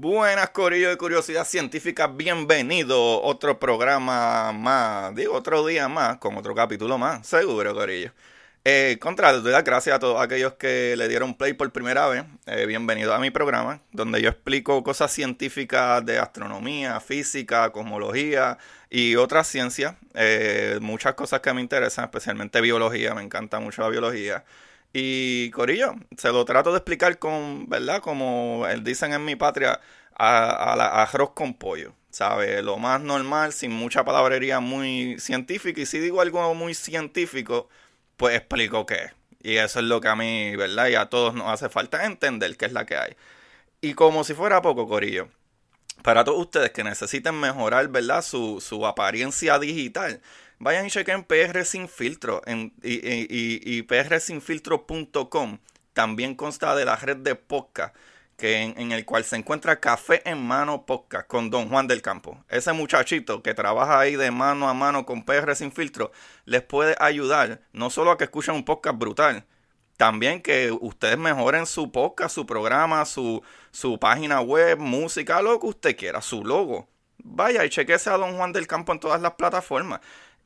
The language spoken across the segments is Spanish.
Buenas, Corillo de Curiosidad Científica, bienvenido. Otro programa más, digo, otro día más, con otro capítulo más, seguro, Corillo. Eh, contra, doy las gracias a todos aquellos que le dieron play por primera vez. Eh, bienvenido a mi programa, donde yo explico cosas científicas de astronomía, física, cosmología y otras ciencias. Eh, muchas cosas que me interesan, especialmente biología, me encanta mucho la biología. Y Corillo, se lo trato de explicar con, ¿verdad? Como dicen en mi patria, a, la, arroz con pollo. ¿Sabe? Lo más normal, sin mucha palabrería muy científica. Y si digo algo muy científico, pues explico qué. Y eso es lo que a mí, ¿verdad? Y a todos nos hace falta entender qué es la que hay. Y como si fuera poco, Corillo, para todos ustedes que necesiten mejorar, ¿verdad? Su apariencia digital, vayan y chequen PR Sin Filtro en, y, y, y prsinfiltro.com. También consta de la red de podcast que en, el cual se encuentra Café en Mano Podcast con Don Juan del Campo. Ese muchachito que trabaja ahí de mano a mano con PR Sin Filtro les puede ayudar no solo a que escuchen un podcast brutal, también que ustedes mejoren su podcast, su programa, su, su página web, música, lo que usted quiera, su logo. Vaya y chequese a Don Juan del Campo en todas las plataformas.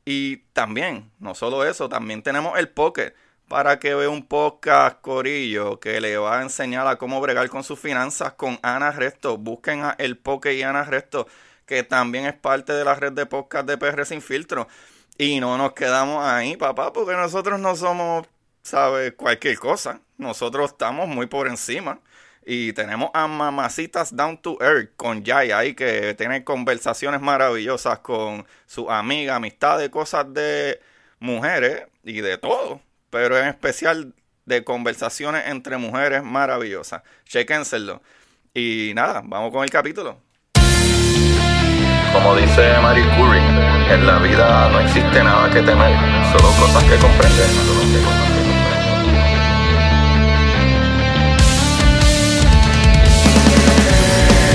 Y también, no solo eso, también tenemos el Pocket para que vea un podcast Corillo que le va a enseñar a cómo bregar con sus finanzas con Ana Resto. Busquen a El Pocket y Ana Resto, que también es parte de la red de podcast de PR Sin Filtro. Y no nos quedamos ahí, papá, porque nosotros no somos, ¿sabes? Cualquier cosa. Nosotros estamos muy por encima. Y tenemos a Mamacitas Down to Earth con Jaya ahí que tiene conversaciones maravillosas con su amiga, amistades, cosas de mujeres y de todo. Pero en especial de conversaciones entre mujeres maravillosas. Chequénselo. Y nada, vamos con el capítulo. Como dice Marie Curie, en la vida no existe nada que temer, solo cosas que comprender.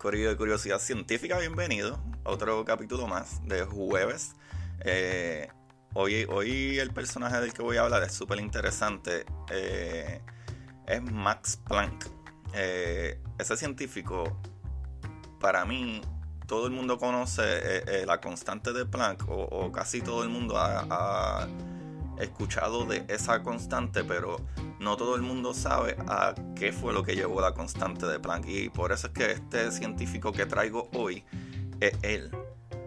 Curiosidad Científica, bienvenido otro capítulo más de jueves. Eh, hoy, hoy el personaje del que voy a hablar es súper interesante. Eh, es Max Planck. Eh, ese científico, para mí, todo el mundo conoce la constante de Planck, o, casi todo el mundo ha escuchado de esa constante, pero no todo el mundo sabe a qué fue lo que llevó la constante de Planck. Y por eso es que este científico que traigo hoy es él.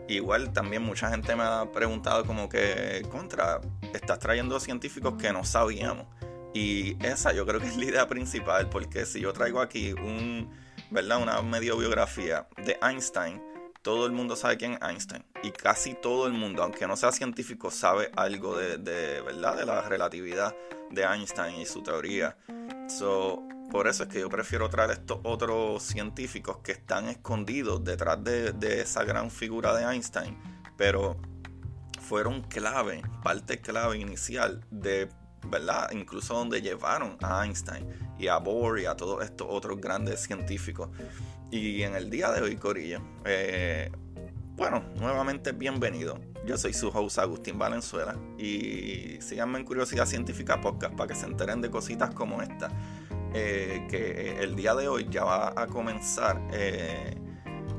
Igual también mucha gente me ha preguntado como que, contra, estás trayendo científicos que no sabíamos. Y esa yo creo que es la idea principal, porque si yo traigo aquí un, ¿verdad? una medio biografía de Einstein, todo el mundo sabe quién es Einstein. Y casi todo el mundo, aunque no sea científico, sabe algo de, ¿verdad? de la relatividad de Einstein y su teoría. So, por eso es que yo prefiero traer estos otros científicos que están escondidos detrás de, de esa gran figura de Einstein, pero fueron clave, parte clave inicial de ¿verdad? Incluso donde llevaron a Einstein y a Bohr y a todos estos otros grandes científicos. Y en el día de hoy, Corillo, eh, bueno, nuevamente bienvenido. Yo soy su host Agustín Valenzuela y síganme en Curiosidad Científica Podcast para que se enteren de cositas como esta. Eh, que el día de hoy ya va a comenzar eh,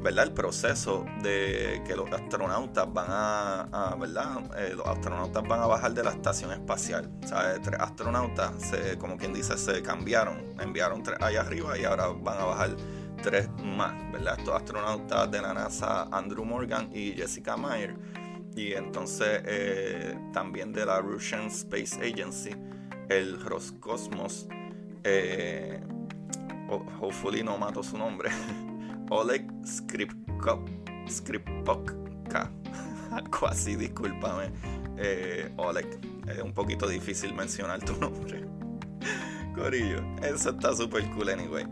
¿verdad? el proceso de que los astronautas van a, ¿verdad? los astronautas van a bajar de la estación espacial. O sea, tres astronautas, se, como quien dice, se cambiaron, enviaron tres allá arriba y ahora van a bajar tres más, ¿verdad? Estos astronautas de la NASA, Andrew Morgan y Jessica Meyer. Y entonces eh, también de la Russian Space Agency, el Roscosmos, eh, hopefully no mato su nombre, Oleg Skripkov, Skripokka, Algo así, discúlpame. Eh, Oleg, es un poquito difícil mencionar tu nombre. Corillo, eso está súper cool anyway.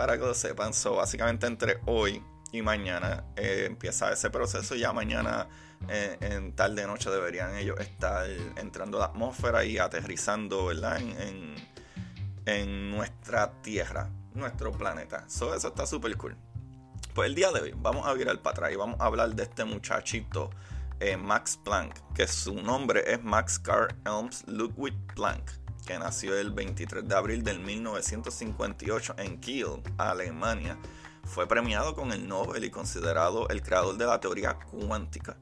Para que lo sepan, so, básicamente entre hoy y mañana eh, empieza ese proceso. Ya mañana eh, en tarde noche deberían ellos estar entrando a la atmósfera y aterrizando ¿verdad? En, nuestra Tierra, nuestro planeta. So, eso está súper cool. Pues el día de hoy vamos a virar para atrás y vamos a hablar de este muchachito eh, Max Planck, que su nombre es Max Carl Elms Ludwig Planck, que nació el 23 de abril del 1958 en Kiel, Alemania. Fue premiado con el Nobel y considerado el creador de la teoría cuántica.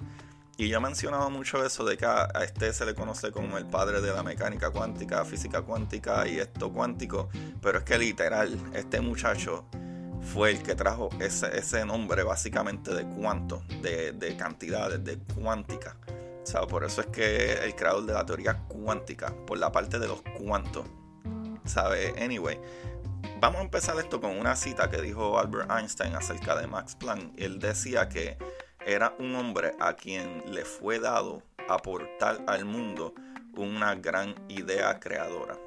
Y yo he mencionado mucho eso de que a este se le conoce como el padre de la mecánica cuántica, física cuántica y esto cuántico, pero es que literal, este muchacho fue el que trajo ese, ese nombre básicamente de cuánto, de, de cantidades, de cuántica. Por eso es que el creador de la teoría cuántica, por la parte de los cuantos. ¿Sabe? Anyway, vamos a empezar esto con una cita que dijo Albert Einstein acerca de Max Planck. Él decía que era un hombre a quien le fue dado aportar al mundo una gran idea creadora.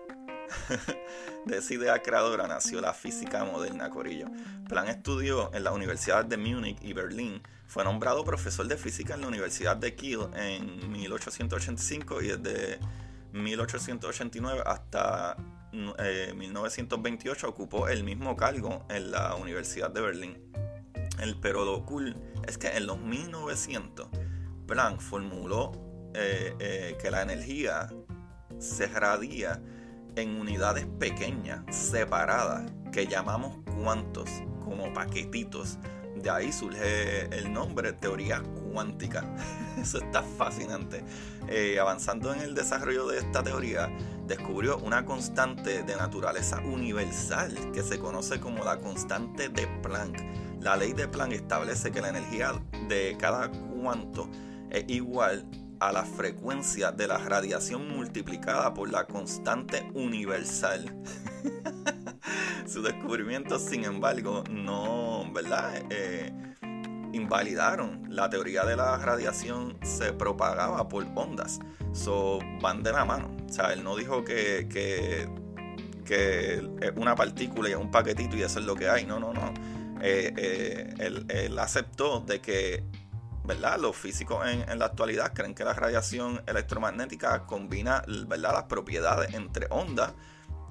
de esa idea creadora nació la física moderna, Corillo. Planck estudió en la Universidad de Múnich y Berlín. Fue nombrado profesor de física en la Universidad de Kiel en 1885 y desde 1889 hasta 1928 eh, ocupó el mismo cargo en la Universidad de Berlín. El, pero lo cool es que en los 1900 Planck formuló eh, eh, que la energía se radia en unidades pequeñas, separadas, que llamamos cuantos, como paquetitos. De ahí surge el nombre teoría cuántica. Eso está fascinante. Eh, avanzando en el desarrollo de esta teoría, descubrió una constante de naturaleza universal que se conoce como la constante de Planck. La ley de Planck establece que la energía de cada cuanto es igual a la frecuencia de la radiación multiplicada por la constante universal. Su descubrimiento, sin embargo, no, ¿verdad? Eh, invalidaron la teoría de la radiación se propagaba por ondas. So, van de la mano. O sea, él no dijo que, que, que una partícula y un paquetito y eso es lo que hay. No, no, no. Eh, eh, él, aceptó de que ¿verdad? Los físicos en, la actualidad creen que la radiación electromagnética combina ¿verdad? las propiedades entre ondas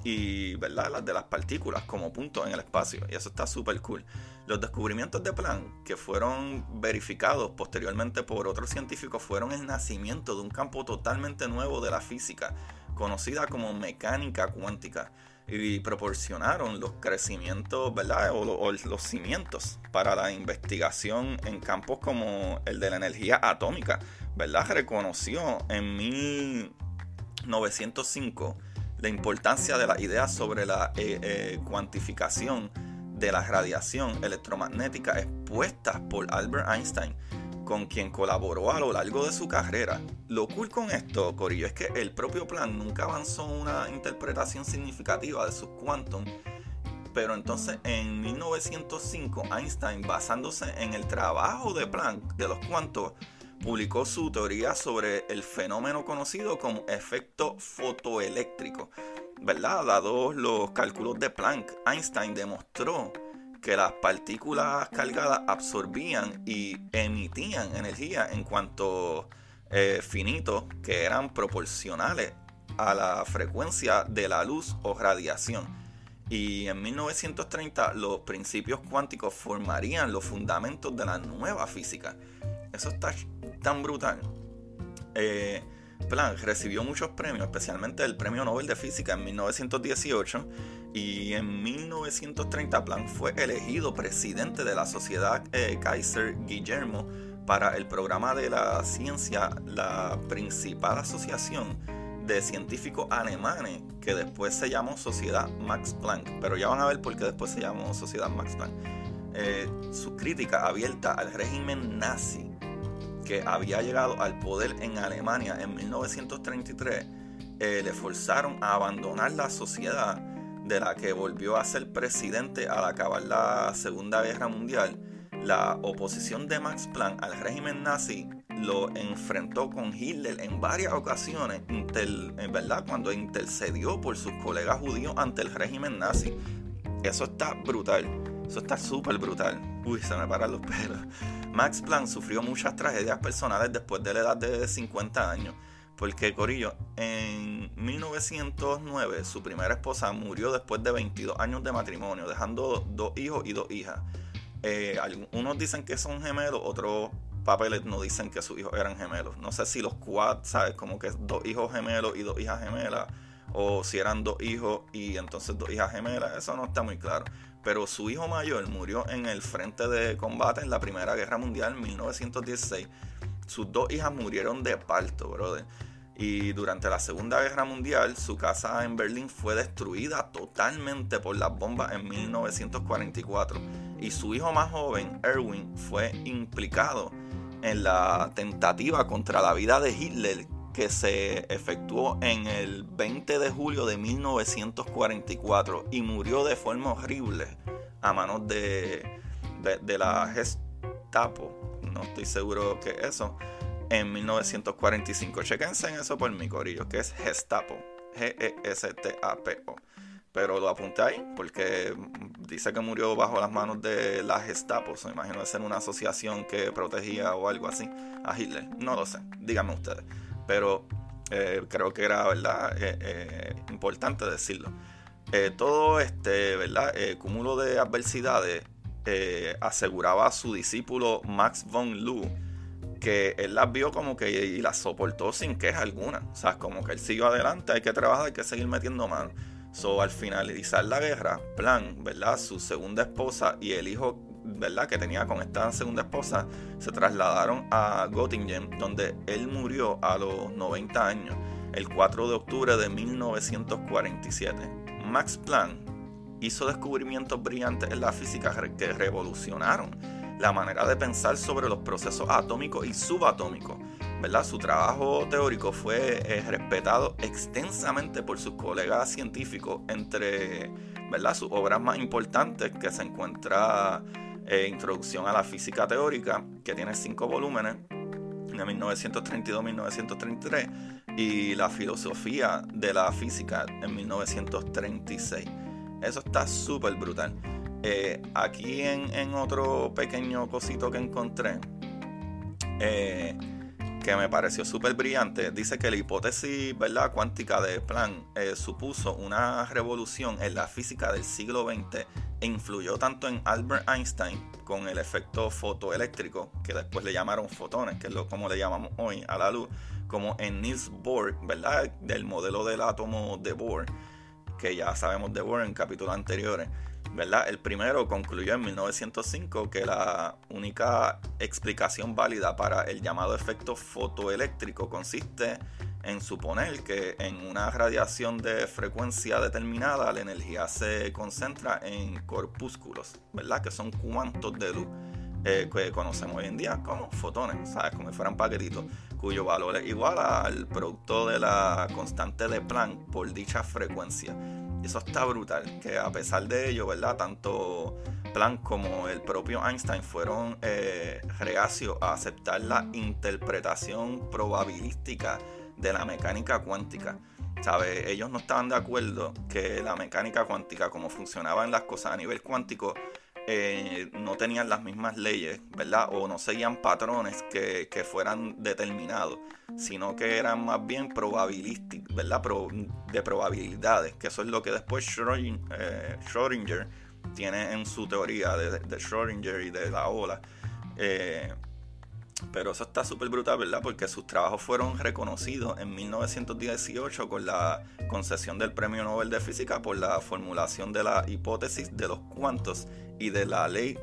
y ¿verdad? las de las partículas como puntos en el espacio. Y eso está súper cool. Los descubrimientos de Planck, que fueron verificados posteriormente por otros científicos, fueron el nacimiento de un campo totalmente nuevo de la física, conocida como mecánica cuántica y proporcionaron los crecimientos, ¿verdad? O, los cimientos para la investigación en campos como el de la energía atómica, ¿verdad? Reconoció en 1905 la importancia de la idea sobre la eh, eh, cuantificación de la radiación electromagnética expuesta por Albert Einstein con quien colaboró a lo largo de su carrera. Lo cool con esto, Corillo, es que el propio Planck nunca avanzó una interpretación significativa de sus quantum, pero entonces en 1905 Einstein, basándose en el trabajo de Planck de los cuantos, publicó su teoría sobre el fenómeno conocido como efecto fotoeléctrico. ¿Verdad? Dados los cálculos de Planck, Einstein demostró que las partículas cargadas absorbían y emitían energía en cuanto eh, finitos que eran proporcionales a la frecuencia de la luz o radiación. Y en 1930 los principios cuánticos formarían los fundamentos de la nueva física. Eso está tan brutal. Eh, Planck recibió muchos premios, especialmente el Premio Nobel de Física en 1918 y en 1930 Planck fue elegido presidente de la Sociedad eh, Kaiser Guillermo para el programa de la ciencia, la principal asociación de científicos alemanes que después se llamó Sociedad Max Planck, pero ya van a ver por qué después se llamó Sociedad Max Planck. Eh, su crítica abierta al régimen nazi que había llegado al poder en Alemania en 1933, eh, le forzaron a abandonar la sociedad de la que volvió a ser presidente al acabar la Segunda Guerra Mundial. La oposición de Max Planck al régimen nazi lo enfrentó con Hitler en varias ocasiones, en verdad, cuando intercedió por sus colegas judíos ante el régimen nazi. Eso está brutal, eso está súper brutal. Uy, se me paran los pelos. Max Planck sufrió muchas tragedias personales después de la edad de 50 años. Porque Corillo, en 1909 su primera esposa murió después de 22 años de matrimonio, dejando dos hijos y dos hijas. Eh, algunos dicen que son gemelos, otros papeles no dicen que sus hijos eran gemelos. No sé si los cuatro, ¿sabes? Como que dos hijos gemelos y dos hijas gemelas. O si eran dos hijos y entonces dos hijas gemelas. Eso no está muy claro. Pero su hijo mayor murió en el frente de combate en la Primera Guerra Mundial en 1916. Sus dos hijas murieron de parto, brother. Y durante la Segunda Guerra Mundial, su casa en Berlín fue destruida totalmente por las bombas en 1944. Y su hijo más joven, Erwin, fue implicado en la tentativa contra la vida de Hitler que se efectuó en el 20 de julio de 1944 y murió de forma horrible a manos de, de, la Gestapo. No estoy seguro que eso en 1945. Chequense en eso por mi corillo, que es Gestapo. G-E-S-T-A-P-O. Pero lo apunté ahí porque dice que murió bajo las manos de la Gestapo. Se imagino de ser una asociación que protegía o algo así a Hitler. No lo sé, díganme ustedes. Pero eh, creo que era, ¿verdad? Eh, eh, importante decirlo. todo este, ¿verdad? cúmulo de adversidades aseguraba a su discípulo Max von Loo que él las vio como que y las soportó sin queja alguna. O sea, como que él siguió adelante, hay que trabajar, hay que seguir metiendo mano. So, al finalizar la guerra, Plan, ¿verdad? Su segunda esposa y el hijo, ¿verdad? Que tenía con esta segunda esposa, se trasladaron a Göttingen, donde él murió a los 90 años, el 4 de octubre de 1947. Max Planck hizo descubrimientos brillantes en la física que revolucionaron la manera de pensar sobre los procesos atómicos y subatómicos. ¿verdad? Su trabajo teórico fue eh, respetado extensamente por sus colegas científicos, entre ¿verdad? sus obras más importantes que se encuentra eh, Introducción a la Física Teórica, que tiene cinco volúmenes, de 1932-1933, y La Filosofía de la Física en 1936. Eso está súper brutal. Eh, aquí en, otro pequeño cosito que encontré, eh, que me pareció súper brillante, dice que la hipótesis ¿verdad? cuántica de Planck eh, supuso una revolución en la física del siglo XX influyó tanto en Albert Einstein con el efecto fotoeléctrico, que después le llamaron fotones, que es lo como le llamamos hoy a la luz, como en Niels Bohr, ¿verdad? del modelo del átomo de Bohr, que ya sabemos de Bohr en capítulos anteriores. ¿verdad? El primero concluyó en 1905 que la única explicación válida para el llamado efecto fotoeléctrico consiste en suponer que en una radiación de frecuencia determinada la energía se concentra en corpúsculos, ¿verdad? Que son cuantos de luz eh, que conocemos hoy en día como fotones, ¿sabes? Como si fueran paquetitos, cuyo valor es igual al producto de la constante de Planck por dicha frecuencia eso está brutal, que a pesar de ello, ¿verdad? Tanto Planck como el propio Einstein fueron eh, reacios a aceptar la interpretación probabilística de la mecánica cuántica. ¿Sabe? Ellos no estaban de acuerdo que la mecánica cuántica, como funcionaban las cosas a nivel cuántico, eh, no tenían las mismas leyes, ¿verdad? O no seguían patrones que, fueran determinados, sino que eran más bien probabilísticos, ¿verdad? de probabilidades, que eso es lo que después eh, Schrödinger, tiene en su teoría de, de Schrödinger y de la ola. Eh, pero eso está súper brutal, ¿verdad? Porque sus trabajos fueron reconocidos en 1918 con la concesión del Premio Nobel de Física por la formulación de la hipótesis de los cuantos y de la ley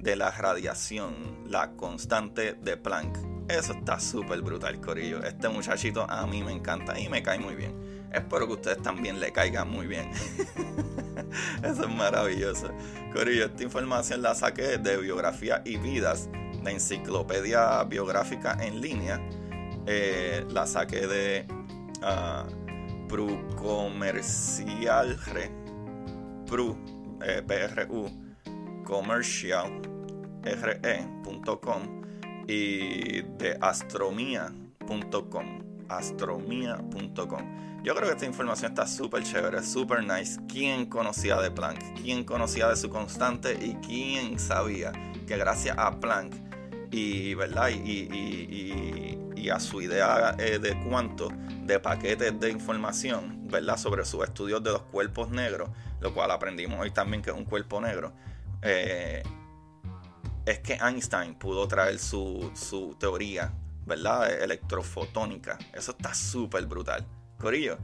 de la radiación, la constante de Planck. Eso está súper brutal, Corillo. Este muchachito a mí me encanta y me cae muy bien. Espero que ustedes también le caigan muy bien. Eso es maravilloso. Corillo, esta información la saqué de biografía y vidas la enciclopedia biográfica en línea. Eh, la saqué de uh, Pru eh, re.com y de. Astromía.com. Yo creo que esta información está súper chévere, súper nice. ¿Quién conocía de Planck? ¿Quién conocía de su constante? ¿Y quién sabía que gracias a Planck y, ¿verdad? y, y, a su idea eh, de cuánto de paquetes de información, ¿verdad? Sobre sus estudios de los cuerpos negros, lo cual aprendimos hoy también que es un cuerpo negro. Eh, es que Einstein pudo traer su, su teoría, ¿verdad? Electrofotónica. Eso está súper brutal. Corillo.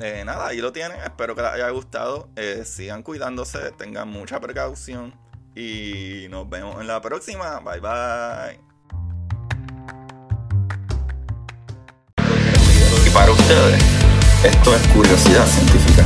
Eh, nada, ahí lo tienen. Espero que les haya gustado. Sigan cuidándose, tengan mucha precaución. Y nos vemos en la próxima. Bye bye. Y para ustedes, esto es curiosidad científica.